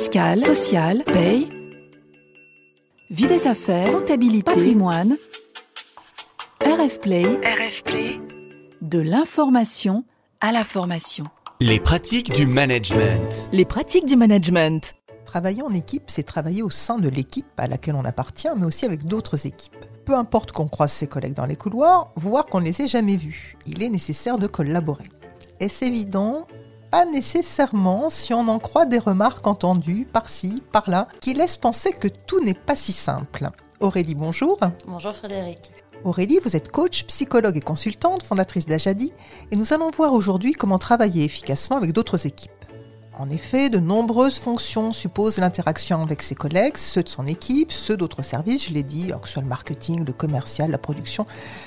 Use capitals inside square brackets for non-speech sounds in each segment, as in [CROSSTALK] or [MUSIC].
fiscale, sociale, paye, vie des affaires, comptabilité, patrimoine, RF Play, RF Play, de l'information à la formation. Les pratiques du management. Les pratiques du management. Travailler en équipe, c'est travailler au sein de l'équipe à laquelle on appartient, mais aussi avec d'autres équipes. Peu importe qu'on croise ses collègues dans les couloirs, voire qu'on ne les ait jamais vus, il est nécessaire de collaborer. Est-ce évident? Pas nécessairement si on en croit des remarques entendues par-ci, par-là, qui laissent penser que tout n'est pas si simple. Aurélie, bonjour. Bonjour Frédéric. Aurélie, vous êtes coach, psychologue et consultante, fondatrice d'Ajadi, et nous allons voir aujourd'hui comment travailler efficacement avec d'autres équipes. En effet, de nombreuses fonctions supposent l'interaction avec ses collègues, ceux de son équipe, ceux d'autres services, je l'ai dit, que ce soit le marketing, le commercial, la production,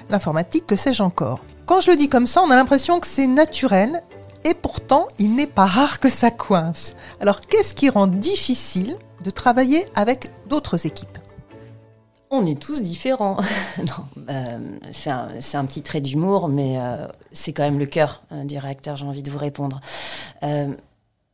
l'informatique, que sais-je encore. Quand je le dis comme ça, on a l'impression que c'est naturel, et pourtant, il n'est pas rare que ça coince. Alors, qu'est-ce qui rend difficile de travailler avec d'autres équipes? On est tous différents. [LAUGHS] euh, c'est un, petit trait d'humour, mais euh, c'est quand même le cœur euh, du réacteur, j'ai envie de vous répondre.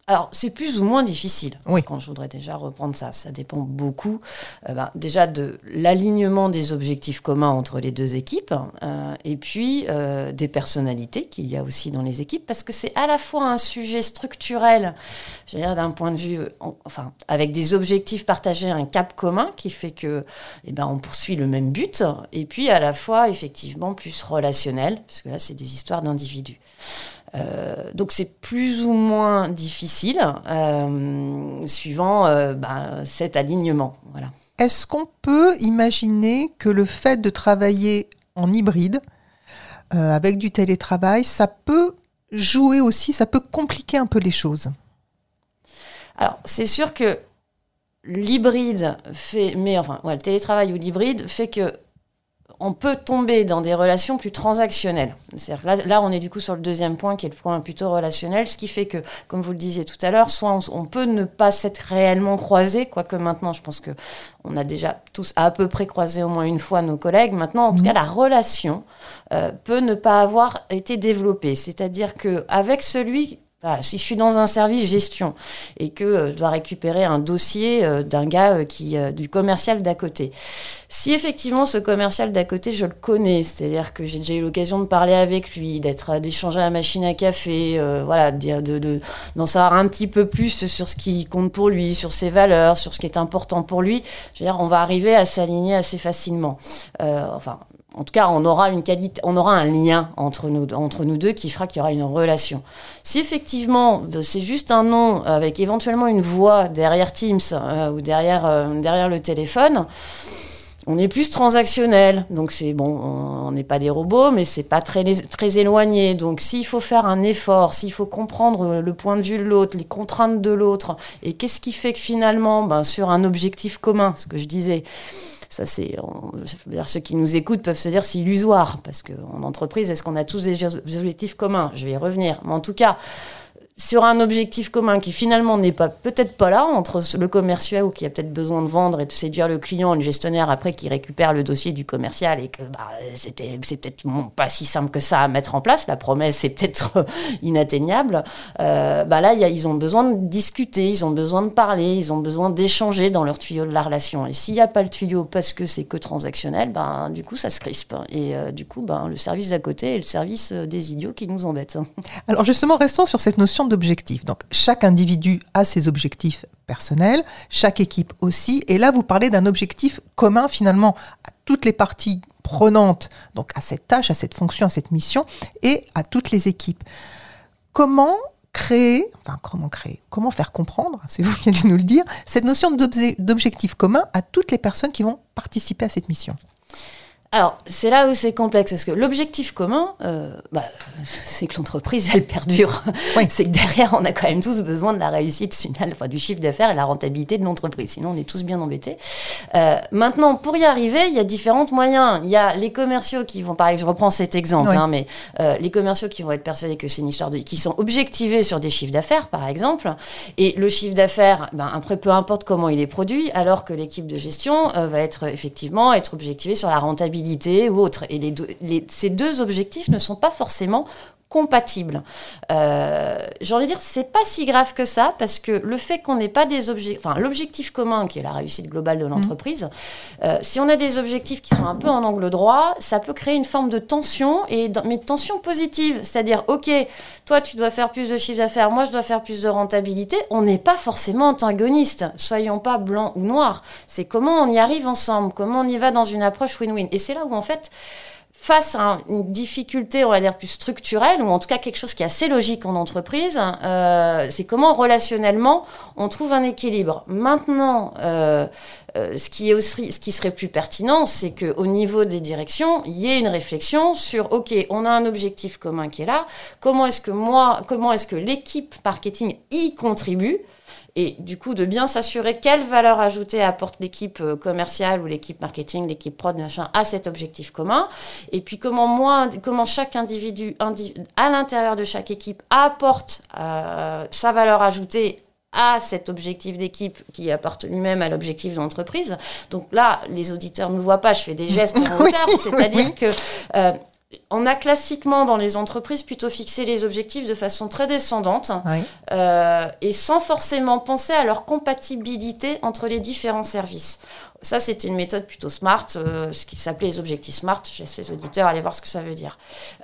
Alors, c'est plus ou moins difficile. Oui. Quand je voudrais déjà reprendre ça, ça dépend beaucoup euh, ben, déjà de l'alignement des objectifs communs entre les deux équipes euh, et puis euh, des personnalités qu'il y a aussi dans les équipes parce que c'est à la fois un sujet structurel, je veux dire d'un point de vue, enfin, avec des objectifs partagés, un cap commun qui fait que, eh ben, on poursuit le même but et puis à la fois effectivement plus relationnel parce que là, c'est des histoires d'individus. Euh, donc c'est plus ou moins difficile euh, suivant euh, bah, cet alignement. Voilà. Est-ce qu'on peut imaginer que le fait de travailler en hybride avec du télétravail, ça peut jouer aussi, ça peut compliquer un peu les choses? Alors c'est sûr que l'hybride fait, mais enfin, le télétravail ou l'hybride fait que on peut tomber dans des relations plus transactionnelles. Là, là, on est du coup sur le deuxième point, qui est le point plutôt relationnel, ce qui fait que, comme vous le disiez tout à l'heure, soit on, peut ne pas s'être réellement croisé, quoique maintenant, je pense que on a déjà tous à peu près croisé au moins une fois nos collègues. Maintenant, en tout cas, la relation euh, peut ne pas avoir été développée. C'est-à-dire que avec celui si je suis dans un service gestion et que euh, je dois récupérer un dossier euh, d'un gars euh, qui du commercial d'à côté, si effectivement ce commercial d'à côté je le connais, c'est-à-dire que j'ai déjà eu l'occasion de parler avec lui, d'être d'échanger à la machine à café, voilà, de, de, d'en savoir un petit peu plus sur ce qui compte pour lui, sur ses valeurs, sur ce qui est important pour lui, je veux dire, on va arriver à s'aligner assez facilement. enfin, en tout cas, on aura un lien entre nous, entre deux qui fera qu'il y aura une relation. Si effectivement c'est juste un nom avec éventuellement une voix derrière Teams euh, ou derrière, euh, derrière le téléphone, on est plus transactionnel. Donc c'est bon, on n'est pas des robots, mais c'est pas très, très éloigné. Donc s'il faut faire un effort, s'il faut comprendre le point de vue de l'autre, les contraintes de l'autre, et qu'est-ce qui fait que finalement, ben, sur un objectif commun, ce que je disais, ça, c'est, ceux qui nous écoutent peuvent se dire c'est illusoire, parce qu'en entreprise, est-ce qu'on a tous des objectifs communs? Je vais y revenir. Mais en tout cas, sur un objectif commun qui finalement n'est pas peut-être pas là entre le commercial ou qui a peut-être besoin de vendre et de séduire le client, le gestionnaire après qui récupère le dossier du commercial et que bah, c'était c'est peut-être pas si simple que ça à mettre en place. La promesse est peut-être [LAUGHS] inatteignable. Euh, bah là, ils ont besoin de discuter, ils ont besoin de parler, ils ont besoin d'échanger dans leur tuyau de la relation. Et s'il n'y a pas le tuyau parce que c'est que transactionnel, ben du coup ça se crispe. Et euh, du coup, ben le service d'à côté est le service euh, des idiots qui nous embêtent. Alors justement, restons sur cette notion Donc chaque individu a ses objectifs personnels, chaque équipe aussi. Et là, vous parlez d'un objectif commun finalement à toutes les parties prenantes, donc à cette tâche, à cette fonction, à cette mission, et à toutes les équipes. Comment créer, enfin comment créer, comment faire comprendre, c'est vous qui allez nous le dire, cette notion d'objectif commun à toutes les personnes qui vont participer à cette mission? Alors, c'est là où c'est complexe, parce que l'objectif commun, euh, bah, [LAUGHS] c'est que l'entreprise, elle perdure. C'est que derrière, on a quand même tous besoin de la réussite finale, enfin, du chiffre d'affaires et la rentabilité de l'entreprise. Sinon, on est tous bien embêtés. Euh, maintenant, pour y arriver, il y a différents moyens. Il y a les commerciaux qui vont, pareil, je reprends cet exemple, hein, mais euh, les commerciaux qui vont être persuadés que c'est une histoire de... qui sont objectivés sur des chiffres d'affaires, par exemple. Et le chiffre d'affaires, ben, après, peu importe comment il est produit, alors que l'équipe de gestion va être effectivement être objectivée sur la rentabilité ou autre. Et ces deux objectifs ne sont pas forcément compatibles. Euh, J'ai envie de dire, c'est pas si grave que ça, parce que le fait qu'on n'ait pas des objectifs, enfin l'objectif commun qui est la réussite globale de l'entreprise, euh, si on a des objectifs qui sont un peu en angle droit, ça peut créer une forme de tension, et mais de tension positive, c'est-à-dire, ok, toi tu dois faire plus de chiffre d'affaires, moi je dois faire plus de rentabilité, on n'est pas forcément antagonistes, soyons pas blancs ou noirs, c'est comment on y arrive ensemble, comment on y va dans une approche win-win, et c'est là où en fait face à une difficulté, on va dire, plus structurelle, ou en tout cas quelque chose qui est assez logique en entreprise, euh, c'est comment relationnellement on trouve un équilibre. Maintenant, euh, euh, ce, qui serait plus pertinent, c'est qu'au niveau des directions, il y ait une réflexion sur, OK, on a un objectif commun qui est là, comment est-ce que moi, comment est-ce que l'équipe marketing y contribue? Et du coup de bien s'assurer quelle valeur ajoutée apporte l'équipe euh, commerciale ou l'équipe marketing, l'équipe prod, machin, à cet objectif commun. Et puis comment moi, comment chaque individu, à l'intérieur de chaque équipe apporte euh, sa valeur ajoutée à cet objectif d'équipe qui apporte lui-même à l'objectif de l'entreprise. Donc là, les auditeurs ne voient pas, je fais des gestes [LAUGHS] en hauteur, c'est-à-dire que euh, on a classiquement dans les entreprises plutôt fixé les objectifs de façon très descendante euh, et sans forcément penser à leur compatibilité entre les différents services. Ça, c'était une méthode plutôt smart, euh, ce qui s'appelait les objectifs smart. Je laisse les auditeurs aller voir ce que ça veut dire.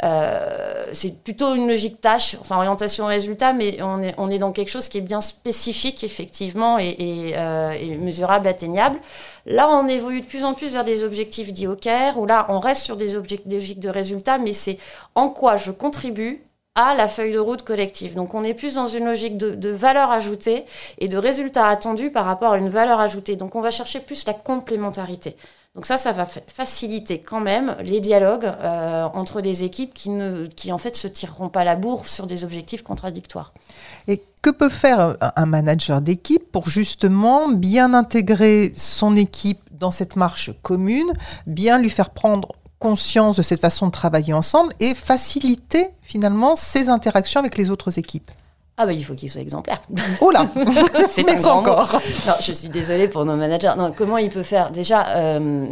Euh, c'est plutôt une logique tâche, enfin orientation résultat, mais on est, on est dans quelque chose qui est bien spécifique, effectivement, et, et, et mesurable, atteignable. Là, on évolue de plus en plus vers des objectifs dits au CARE, où là, on reste sur des logiques de résultats, mais c'est en quoi je contribue à la feuille de route collective. Donc on est plus dans une logique de, valeur ajoutée et de résultats attendus par rapport à une valeur ajoutée. Donc on va chercher plus la complémentarité. Donc ça, ça va faciliter quand même les dialogues euh, entre des équipes qui, ne, qui en fait se tireront pas la bourre sur des objectifs contradictoires. Et que peut faire un manager d'équipe pour justement bien intégrer son équipe dans cette marche commune, bien lui faire prendre conscience de cette façon de travailler ensemble et faciliter finalement ses interactions avec les autres équipes ah bah il faut qu'il soit exemplaire. Oh là [LAUGHS] C'est encore. Non, je suis désolée pour nos managers. Non, comment il peut faire? Déjà, euh,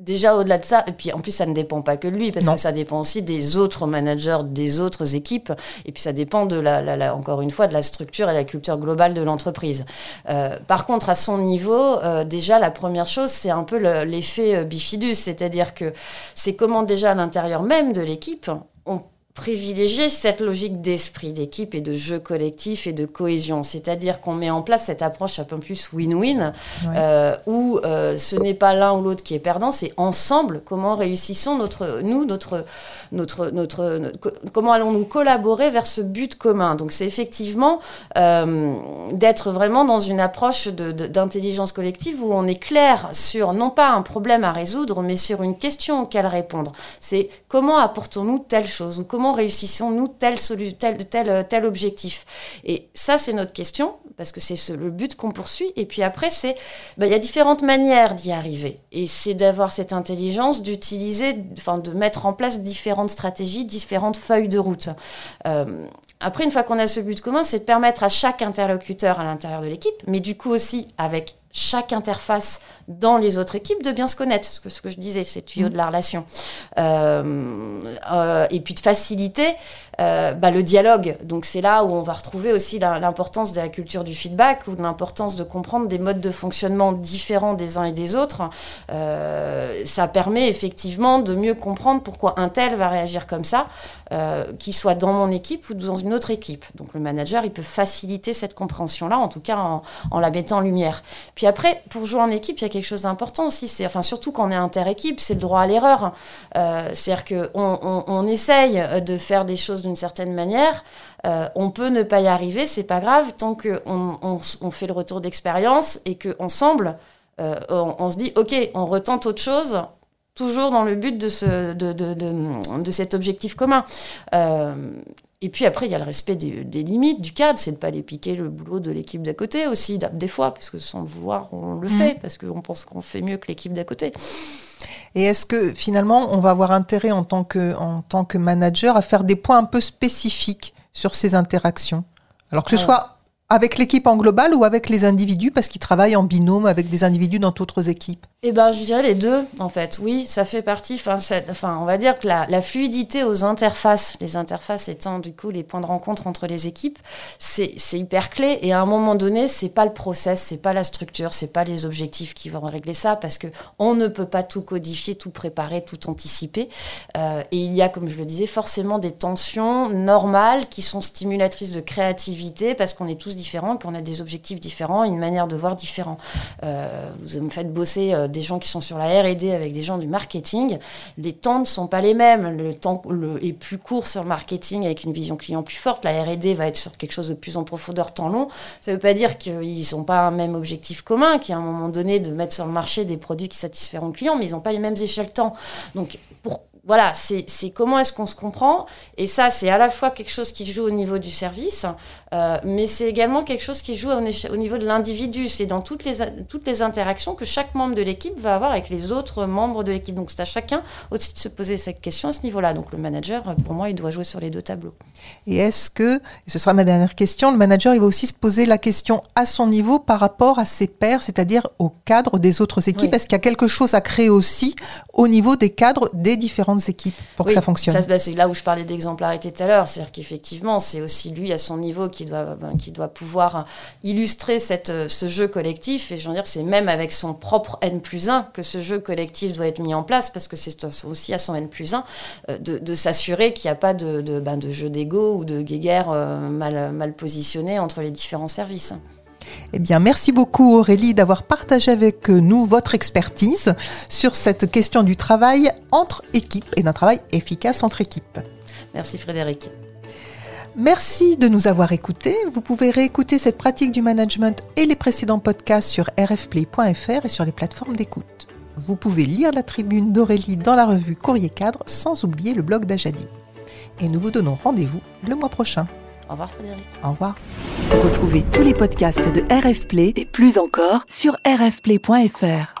déjà au-delà de ça, et puis en plus ça ne dépend pas que de lui, parce que ça dépend aussi des autres managers, des autres équipes, et puis ça dépend de la, encore une fois de la structure et la culture globale de l'entreprise. Euh, par contre, à son niveau, euh, déjà la première chose, c'est un peu l'effet euh, bifidus, c'est-à-dire que c'est comment déjà à l'intérieur même de l'équipe, on privilégier cette logique d'esprit d'équipe et de jeu collectif et de cohésion. C'est-à-dire qu'on met en place cette approche un peu plus win-win, euh, où euh, ce n'est pas l'un ou l'autre qui est perdant, c'est ensemble comment réussissons notre, nous, notre, notre, notre, comment allons-nous collaborer vers ce but commun. Donc c'est effectivement euh, d'être vraiment dans une approche d'intelligence collective où on est clair sur non pas un problème à résoudre, mais sur une question auquel répondre. C'est comment apportons-nous telle chose ou comment réussissons-nous tel, tel, tel, tel objectif? Et ça, c'est notre question, parce que c'est le but qu'on poursuit. Et puis après, c'est ben, il y a différentes manières d'y arriver. Et c'est d'avoir cette intelligence, d'utiliser, enfin, de mettre en place différentes stratégies, différentes feuilles de route. Euh, après, une fois qu'on a ce but commun, c'est de permettre à chaque interlocuteur à l'intérieur de l'équipe, mais du coup aussi avec chaque interface dans les autres équipes de bien se connaître, ce que, ce que je disais, c'est tuyau de la relation. Euh, euh, et puis de faciliter euh, bah, le dialogue. Donc c'est là où on va retrouver aussi l'importance de la culture du feedback ou l'importance de comprendre des modes de fonctionnement différents des uns et des autres. ça permet effectivement de mieux comprendre pourquoi un tel va réagir comme ça, qu'il soit dans mon équipe ou dans une autre équipe. Donc le manager, il peut faciliter cette compréhension-là, en tout cas en, la mettant en lumière. Puis après, pour jouer en équipe, il y a quelque chose d'important aussi. C'est, enfin, surtout quand on est inter-équipe, c'est le droit à l'erreur. Euh, c'est-à-dire qu'on on, essaye de faire des choses certaine manière. Euh, on peut ne pas y arriver, c'est pas grave, tant qu'on on, fait le retour d'expérience et qu'ensemble, euh, on, se dit, OK, on retente autre chose, toujours dans le but de, ce, de, cet objectif commun. Et puis après, il y a le respect des, limites du cadre, c'est de ne pas aller piquer le boulot de l'équipe d'à côté aussi, des fois, parce que sans le vouloir, on le mm. fait, parce qu'on pense qu'on fait mieux que l'équipe d'à côté. Et est-ce que finalement, on va avoir intérêt en tant, que, en tant que manager à faire des points un peu spécifiques sur ces interactions? Alors que ce soit avec l'équipe en global ou avec les individus, parce qu'ils travaillent en binôme avec des individus dans d'autres équipes Eh ben, je dirais les deux, en fait. Oui, ça fait partie. Enfin, on va dire que la, fluidité aux interfaces, les interfaces étant du coup les points de rencontre entre les équipes, c'est c'est hyper clé. Et à un moment donné, c'est pas le process, c'est pas la structure, c'est pas les objectifs qui vont régler ça, parce que on ne peut pas tout codifier, tout préparer, tout anticiper. Euh, et il y a, comme je le disais, forcément des tensions normales qui sont stimulatrices de créativité, parce qu'on est tous différents, qu'on a des objectifs différents, une manière de voir différent. Euh, vous me faites bosser euh, des gens qui sont sur la R&D avec des gens du marketing. Les temps ne sont pas les mêmes. Le temps est plus court sur le marketing avec une vision client plus forte. La R&D va être sur quelque chose de plus en profondeur, temps long. Ça ne veut pas dire qu'ils n'ont pas un même objectif commun, qui un moment donné de mettre sur le marché des produits qui satisferont le client, mais ils n'ont pas les mêmes échelles temps. Donc pour voilà, c'est comment est-ce qu'on se comprend. Et ça, c'est à la fois quelque chose qui joue au niveau du service, euh, mais c'est également quelque chose qui joue au niveau de l'individu. C'est dans toutes les, toutes les interactions que chaque membre de l'équipe va avoir avec les autres membres de l'équipe. Donc c'est à chacun aussi de se poser cette question à ce niveau-là. Donc le manager, pour moi, il doit jouer sur les deux tableaux. Et est-ce que, et ce sera ma dernière question, le manager, il va aussi se poser la question à son niveau par rapport à ses pairs, c'est-à-dire au cadre des autres équipes? Oui. Est-ce qu'il y a quelque chose à créer aussi au niveau des cadres des différentes équipes pour que ça fonctionne ça, c'est là où je parlais d'exemplarité tout à l'heure. C'est-à-dire qu'effectivement, c'est aussi lui à son niveau qui doit, ben, qui doit pouvoir illustrer cette, euh, ce jeu collectif. Et je veux dire, c'est même avec son propre N plus 1 que ce jeu collectif doit être mis en place parce que c'est aussi à son N plus 1 euh, de, de s'assurer qu'il n'y a pas de, de, ben, de jeu d'ego ou de guéguerre euh, mal, mal positionné entre les différents services. Eh bien, merci beaucoup Aurélie d'avoir partagé avec nous votre expertise sur cette question du travail entre équipes et d'un travail efficace entre équipes. Merci Frédéric. Merci de nous avoir écoutés. Vous pouvez réécouter cette pratique du management et les précédents podcasts sur rfplay.fr et sur les plateformes d'écoute. Vous pouvez lire la tribune d'Aurélie dans la revue Courrier Cadre sans oublier le blog d'Ajadi. Et nous vous donnons rendez-vous le mois prochain. Au revoir Frédéric. Au revoir. Retrouvez tous les podcasts de RF Play et plus encore sur rfplay.fr.